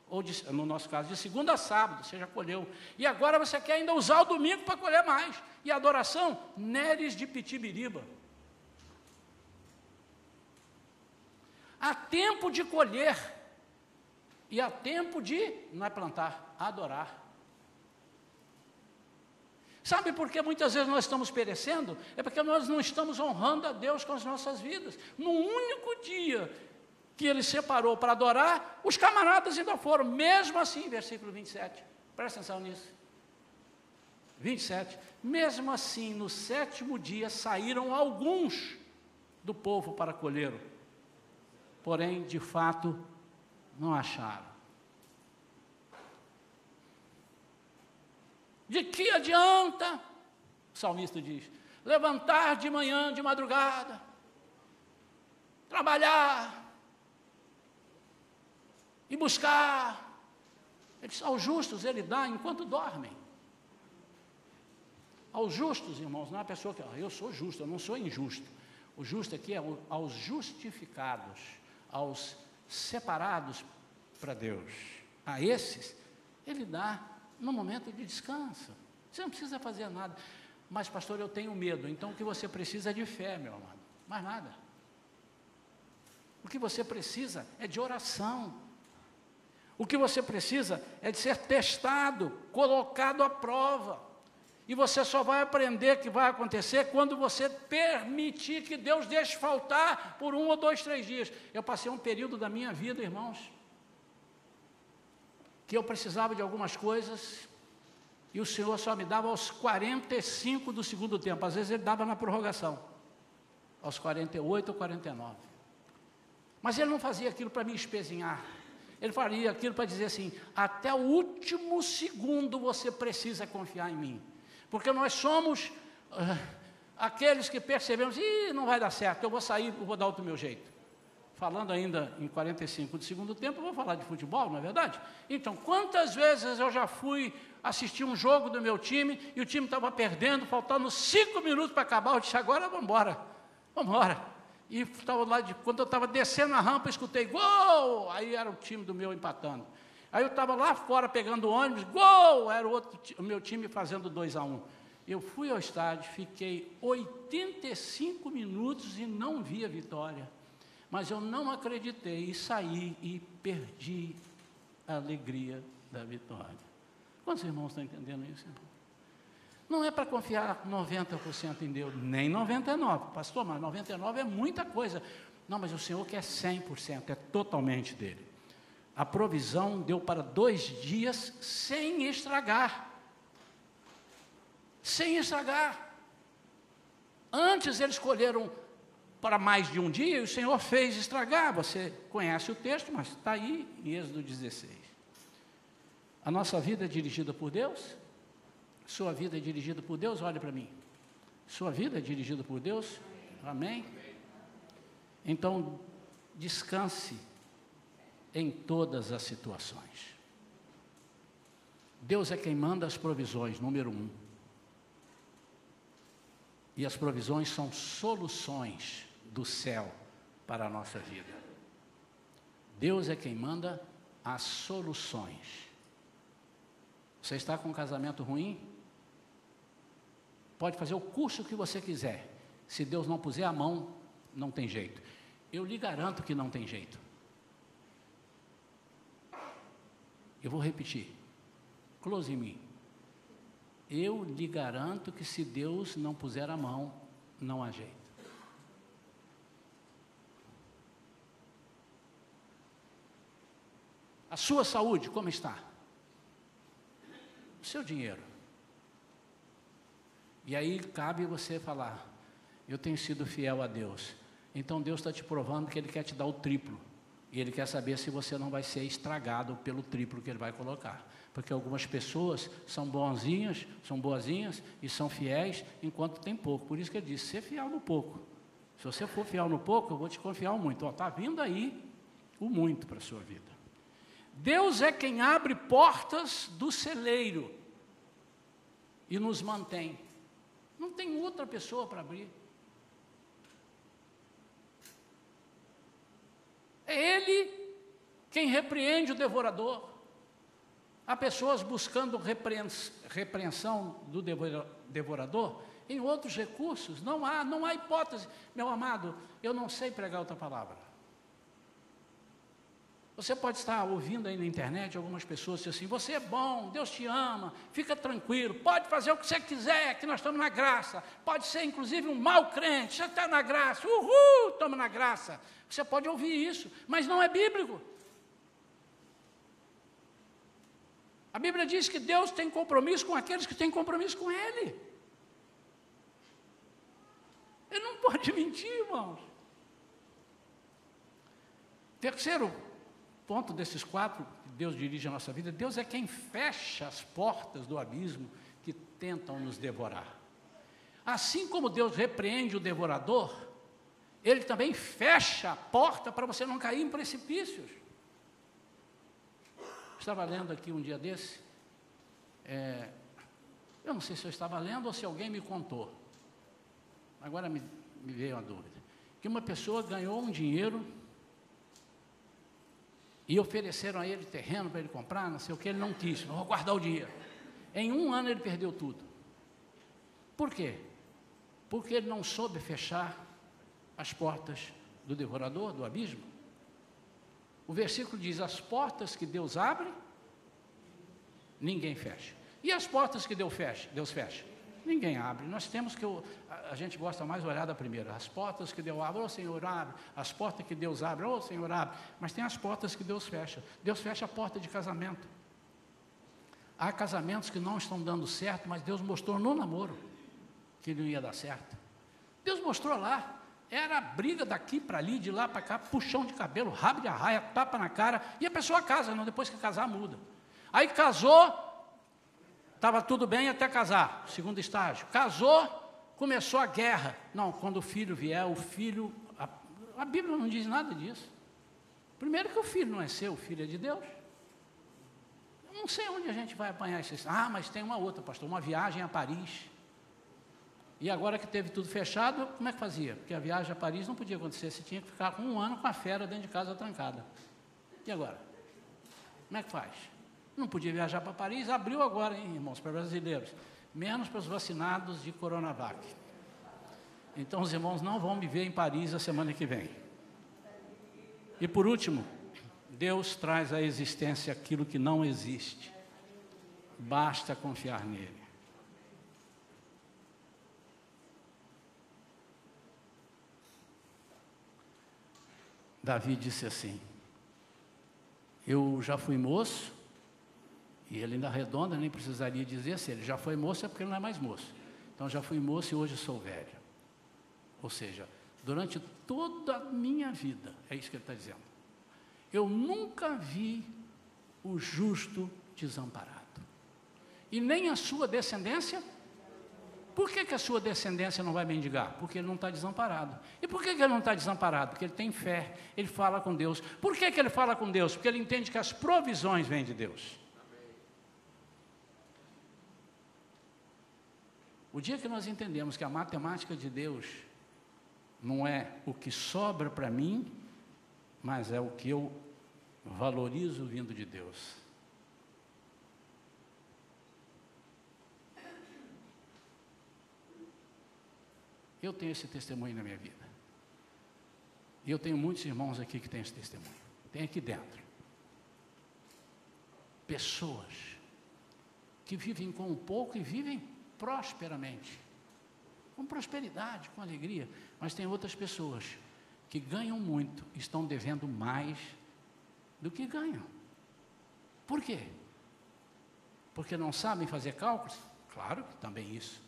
ou de, no nosso caso, de segunda a sábado, você já colheu. E agora você quer ainda usar o domingo para colher mais. E adoração, Neres de Pitibiriba. Há tempo de colher. E há tempo de, não é plantar, adorar. Sabe por que muitas vezes nós estamos perecendo? É porque nós não estamos honrando a Deus com as nossas vidas. No único dia que ele separou para adorar, os camaradas ainda foram, mesmo assim, versículo 27. Presta atenção nisso. 27. Mesmo assim, no sétimo dia saíram alguns do povo para colher. Porém, de fato, não acharam. De que adianta, o salmista diz, levantar de manhã, de madrugada, trabalhar, e buscar. Ele aos justos ele dá enquanto dormem. Aos justos, irmãos, não é a pessoa que, eu sou justo, eu não sou injusto. O justo aqui é aos justificados, aos separados para Deus. A esses, ele dá no momento de descanso. Você não precisa fazer nada. Mas, pastor, eu tenho medo. Então, o que você precisa é de fé, meu amado. Mais nada. O que você precisa é de oração. O que você precisa é de ser testado, colocado à prova. E você só vai aprender que vai acontecer quando você permitir que Deus deixe faltar por um ou dois, três dias. Eu passei um período da minha vida, irmãos, que eu precisava de algumas coisas e o Senhor só me dava aos 45 do segundo tempo. Às vezes ele dava na prorrogação, aos 48 ou 49. Mas ele não fazia aquilo para me espezinhar. Ele faria aquilo para dizer assim: até o último segundo você precisa confiar em mim. Porque nós somos uh, aqueles que percebemos, e não vai dar certo, eu vou sair, eu vou dar outro meu jeito. Falando ainda em 45 do segundo tempo, eu vou falar de futebol, não é verdade? Então, quantas vezes eu já fui assistir um jogo do meu time e o time estava perdendo, faltando cinco minutos para acabar, eu disse, agora vamos embora, vamos embora. E estava lá, de, quando eu estava descendo a rampa, escutei gol! Aí era o time do meu empatando. Aí eu estava lá fora pegando ônibus, gol! Era o, outro, o meu time fazendo 2 a 1 um. Eu fui ao estádio, fiquei 85 minutos e não vi a vitória. Mas eu não acreditei e saí e perdi a alegria da vitória. Quantos irmãos estão entendendo isso? Irmão? Não é para confiar 90% em Deus, nem 99%. Pastor, mas 99% é muita coisa. Não, mas o Senhor quer 100%, é totalmente dele. A provisão deu para dois dias sem estragar. Sem estragar. Antes eles escolheram para mais de um dia e o Senhor fez estragar. Você conhece o texto, mas está aí em Êxodo 16. A nossa vida é dirigida por Deus? Sua vida é dirigida por Deus? Olhe para mim. Sua vida é dirigida por Deus? Amém? Então, descanse em todas as situações. Deus é quem manda as provisões, número um. E as provisões são soluções do céu para a nossa vida. Deus é quem manda as soluções. Você está com um casamento ruim? Pode fazer o curso que você quiser. Se Deus não puser a mão, não tem jeito. Eu lhe garanto que não tem jeito. Eu vou repetir. Close em mim. Eu lhe garanto que se Deus não puser a mão, não há jeito. A sua saúde, como está? O seu dinheiro. E aí cabe você falar: Eu tenho sido fiel a Deus. Então Deus está te provando que Ele quer te dar o triplo. E Ele quer saber se você não vai ser estragado pelo triplo que Ele vai colocar. Porque algumas pessoas são bonzinhas, são boazinhas e são fiéis enquanto tem pouco. Por isso que Ele disse: ser fiel no pouco. Se você for fiel no pouco, eu vou te confiar muito. Está vindo aí o muito para a sua vida. Deus é quem abre portas do celeiro e nos mantém. Não tem outra pessoa para abrir. É Ele quem repreende o devorador. Há pessoas buscando repreensão do devorador em outros recursos. Não há, não há hipótese. Meu amado, eu não sei pregar outra palavra. Você pode estar ouvindo aí na internet algumas pessoas dizendo assim: você é bom, Deus te ama, fica tranquilo, pode fazer o que você quiser, que nós estamos na graça. Pode ser inclusive um mau crente, já está na graça, uhul, estamos na graça. Você pode ouvir isso, mas não é bíblico. A Bíblia diz que Deus tem compromisso com aqueles que têm compromisso com Ele. Ele não pode *laughs* mentir, irmãos. Terceiro ponto desses quatro Deus dirige a nossa vida, Deus é quem fecha as portas do abismo que tentam nos devorar. Assim como Deus repreende o devorador, Ele também fecha a porta para você não cair em precipícios. Estava lendo aqui um dia desse, é, eu não sei se eu estava lendo ou se alguém me contou, agora me, me veio a dúvida, que uma pessoa ganhou um dinheiro e ofereceram a ele terreno para ele comprar, não sei o que, ele não quis, vou guardar o dinheiro. Em um ano ele perdeu tudo. Por quê? Porque ele não soube fechar as portas do devorador, do abismo? O versículo diz: as portas que Deus abre, ninguém fecha. E as portas que Deus fecha? Deus fecha. Ninguém abre. Nós temos que. A, gente gosta mais olhar da primeira. As portas que Deus abre, ô oh, Senhor, abre. As portas que Deus abre, ô oh, Senhor, abre. Mas tem as portas que Deus fecha. Deus fecha a porta de casamento. Há casamentos que não estão dando certo, mas Deus mostrou no namoro que não ia dar certo. Deus mostrou lá. Era briga daqui para ali, de lá para cá, puxão de cabelo, rabo de arraia, tapa na cara, e a pessoa casa, não, depois que casar muda. Aí casou, estava tudo bem até casar, segundo estágio. Casou, começou a guerra. Não, quando o filho vier, o filho. A, a Bíblia não diz nada disso. Primeiro que o filho não é seu, o filho é de Deus. Eu não sei onde a gente vai apanhar esses. Ah, mas tem uma outra, pastor, uma viagem a Paris. E agora que teve tudo fechado, como é que fazia? Porque a viagem a Paris não podia acontecer, você tinha que ficar um ano com a fera dentro de casa trancada. E agora? Como é que faz? Não podia viajar para Paris, abriu agora, hein, irmãos, para brasileiros. Menos para os vacinados de Coronavac. Então os irmãos não vão me ver em Paris a semana que vem. E por último, Deus traz à existência aquilo que não existe. Basta confiar nele. Davi disse assim: Eu já fui moço, e ele ainda arredonda, nem precisaria dizer se ele já foi moço, é porque ele não é mais moço. Então já fui moço e hoje sou velho. Ou seja, durante toda a minha vida, é isso que ele está dizendo. Eu nunca vi o justo desamparado. E nem a sua descendência por que, que, a sua descendência não vai mendigar? Porque ele não está desamparado. E por que, que ele não está desamparado? Porque ele tem fé, ele fala com Deus. Por que, que ele fala com Deus? Porque ele entende que as provisões vêm de Deus. O dia que nós entendemos que a matemática de Deus não é o que sobra para mim, mas é o que eu valorizo vindo de Deus. Eu tenho esse testemunho na minha vida. E eu tenho muitos irmãos aqui que têm esse testemunho. Tem aqui dentro. Pessoas que vivem com um pouco e vivem prosperamente. Com prosperidade, com alegria. Mas tem outras pessoas que ganham muito, estão devendo mais do que ganham. Por quê? Porque não sabem fazer cálculos? Claro que também isso.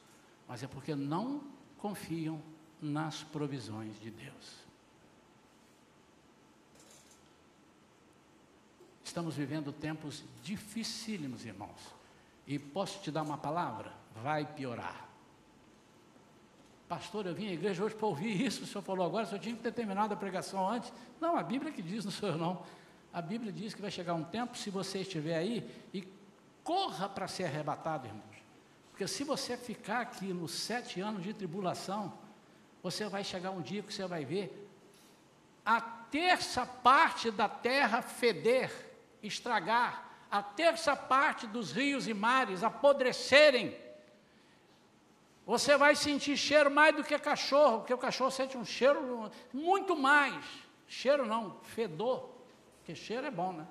Mas é porque não confiam nas provisões de Deus. Estamos vivendo tempos dificílimos, irmãos. E posso te dar uma palavra? Vai piorar. Pastor, eu vim à igreja hoje para ouvir isso. O senhor falou agora, o senhor tinha que ter terminado a pregação antes. Não, a Bíblia que diz, não sou eu não. A Bíblia diz que vai chegar um tempo, se você estiver aí, e corra para ser arrebatado, irmão. Porque se você ficar aqui nos sete anos de tribulação, você vai chegar um dia que você vai ver a terça parte da terra feder, estragar, a terça parte dos rios e mares apodrecerem. Você vai sentir cheiro mais do que cachorro, porque o cachorro sente um cheiro muito mais. Cheiro não, fedor, porque cheiro é bom, né?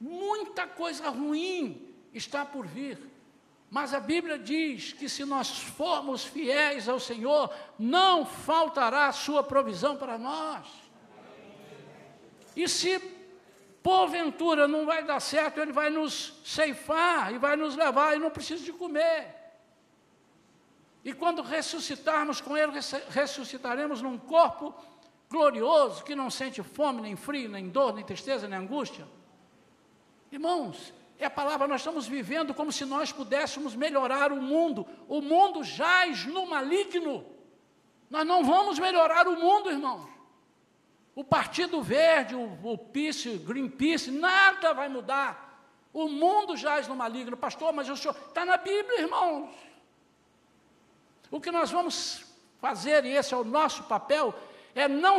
Muita coisa ruim está por vir. Mas a Bíblia diz que se nós formos fiéis ao Senhor, não faltará a sua provisão para nós. E se porventura não vai dar certo, Ele vai nos ceifar e vai nos levar e não precisa de comer. E quando ressuscitarmos com Ele, ressuscitaremos num corpo glorioso que não sente fome, nem frio, nem dor, nem tristeza, nem angústia. Irmãos, é a palavra, nós estamos vivendo como se nós pudéssemos melhorar o mundo. O mundo jaz no maligno. Nós não vamos melhorar o mundo, irmãos. O Partido Verde, o, o Peace, Greenpeace, nada vai mudar. O mundo jaz no maligno. Pastor, mas o senhor está na Bíblia, irmãos. O que nós vamos fazer, e esse é o nosso papel, é não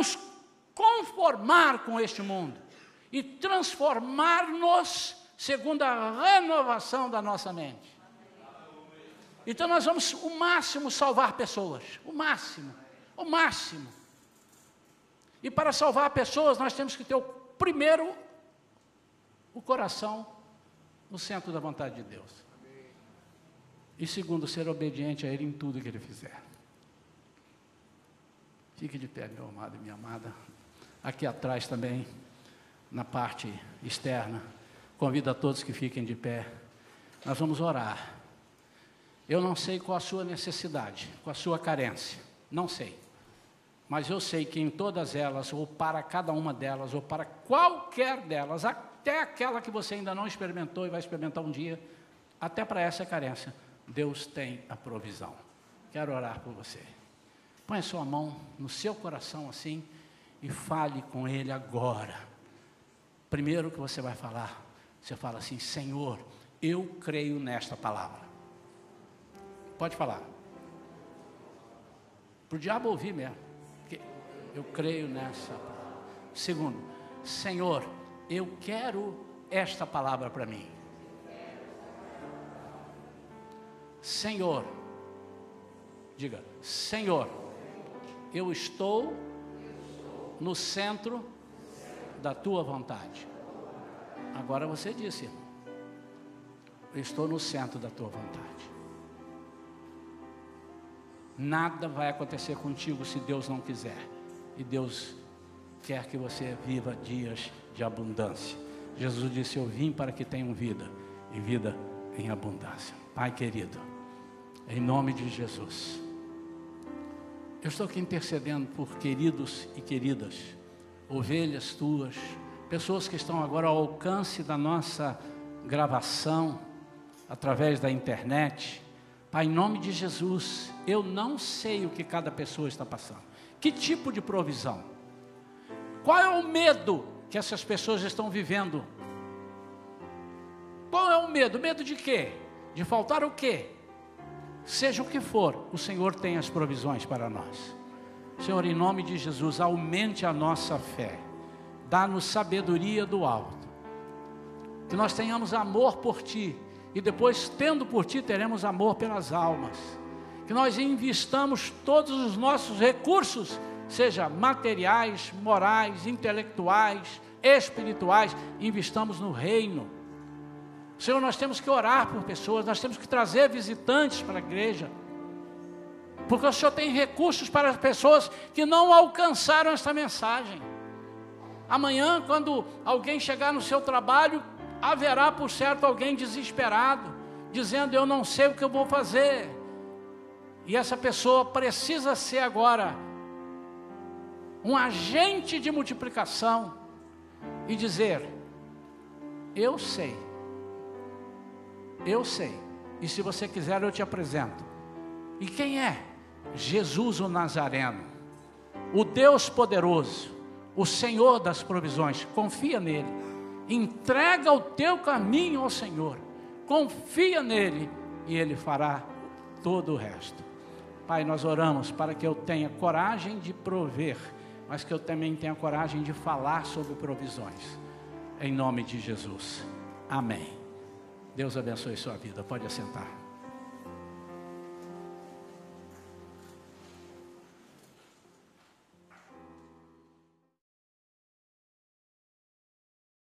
conformar com este mundo e transformar-nos segundo a renovação da nossa mente. Então nós vamos o máximo salvar pessoas, o máximo, o máximo. E para salvar pessoas, nós temos que ter o primeiro o coração no centro da vontade de Deus. E segundo, ser obediente a Ele em tudo que Ele fizer. Fique de pé, meu amado e minha amada. Aqui atrás também, na parte externa, convido a todos que fiquem de pé. Nós vamos orar. Eu não sei qual a sua necessidade, qual a sua carência, não sei. Mas eu sei que em todas elas, ou para cada uma delas, ou para qualquer delas, até aquela que você ainda não experimentou e vai experimentar um dia, até para essa carência, Deus tem a provisão. Quero orar por você. Põe a sua mão no seu coração assim e fale com Ele agora. Primeiro que você vai falar, você fala assim: Senhor, eu creio nesta palavra. Pode falar. Para o diabo ouvir mesmo. Eu creio nessa. Segundo, Senhor, eu quero esta palavra para mim. Senhor, diga, Senhor, eu estou no centro da tua vontade. Agora você disse, eu estou no centro da tua vontade. Nada vai acontecer contigo se Deus não quiser. E Deus quer que você viva dias de abundância. Jesus disse: Eu vim para que tenham vida, e vida em abundância. Pai querido, em nome de Jesus, eu estou aqui intercedendo por queridos e queridas, ovelhas tuas, pessoas que estão agora ao alcance da nossa gravação, através da internet Pai, em nome de Jesus, eu não sei o que cada pessoa está passando. Que tipo de provisão? Qual é o medo que essas pessoas estão vivendo? Qual é o medo? Medo de quê? De faltar o quê? Seja o que for, o Senhor tem as provisões para nós. Senhor, em nome de Jesus, aumente a nossa fé. Dá-nos sabedoria do alto. Que nós tenhamos amor por Ti e depois, tendo por ti, teremos amor pelas almas. Que nós investamos todos os nossos recursos, seja materiais, morais, intelectuais, espirituais, investamos no reino. Senhor, nós temos que orar por pessoas, nós temos que trazer visitantes para a igreja. Porque o Senhor tem recursos para as pessoas que não alcançaram esta mensagem. Amanhã, quando alguém chegar no seu trabalho, haverá por certo alguém desesperado, dizendo: Eu não sei o que eu vou fazer. E essa pessoa precisa ser agora um agente de multiplicação e dizer: Eu sei, eu sei, e se você quiser eu te apresento. E quem é? Jesus o Nazareno, o Deus poderoso, o Senhor das provisões, confia nele entrega o teu caminho ao Senhor, confia nele e ele fará todo o resto. Pai, nós oramos para que eu tenha coragem de prover, mas que eu também tenha coragem de falar sobre provisões. Em nome de Jesus. Amém. Deus abençoe sua vida. Pode assentar.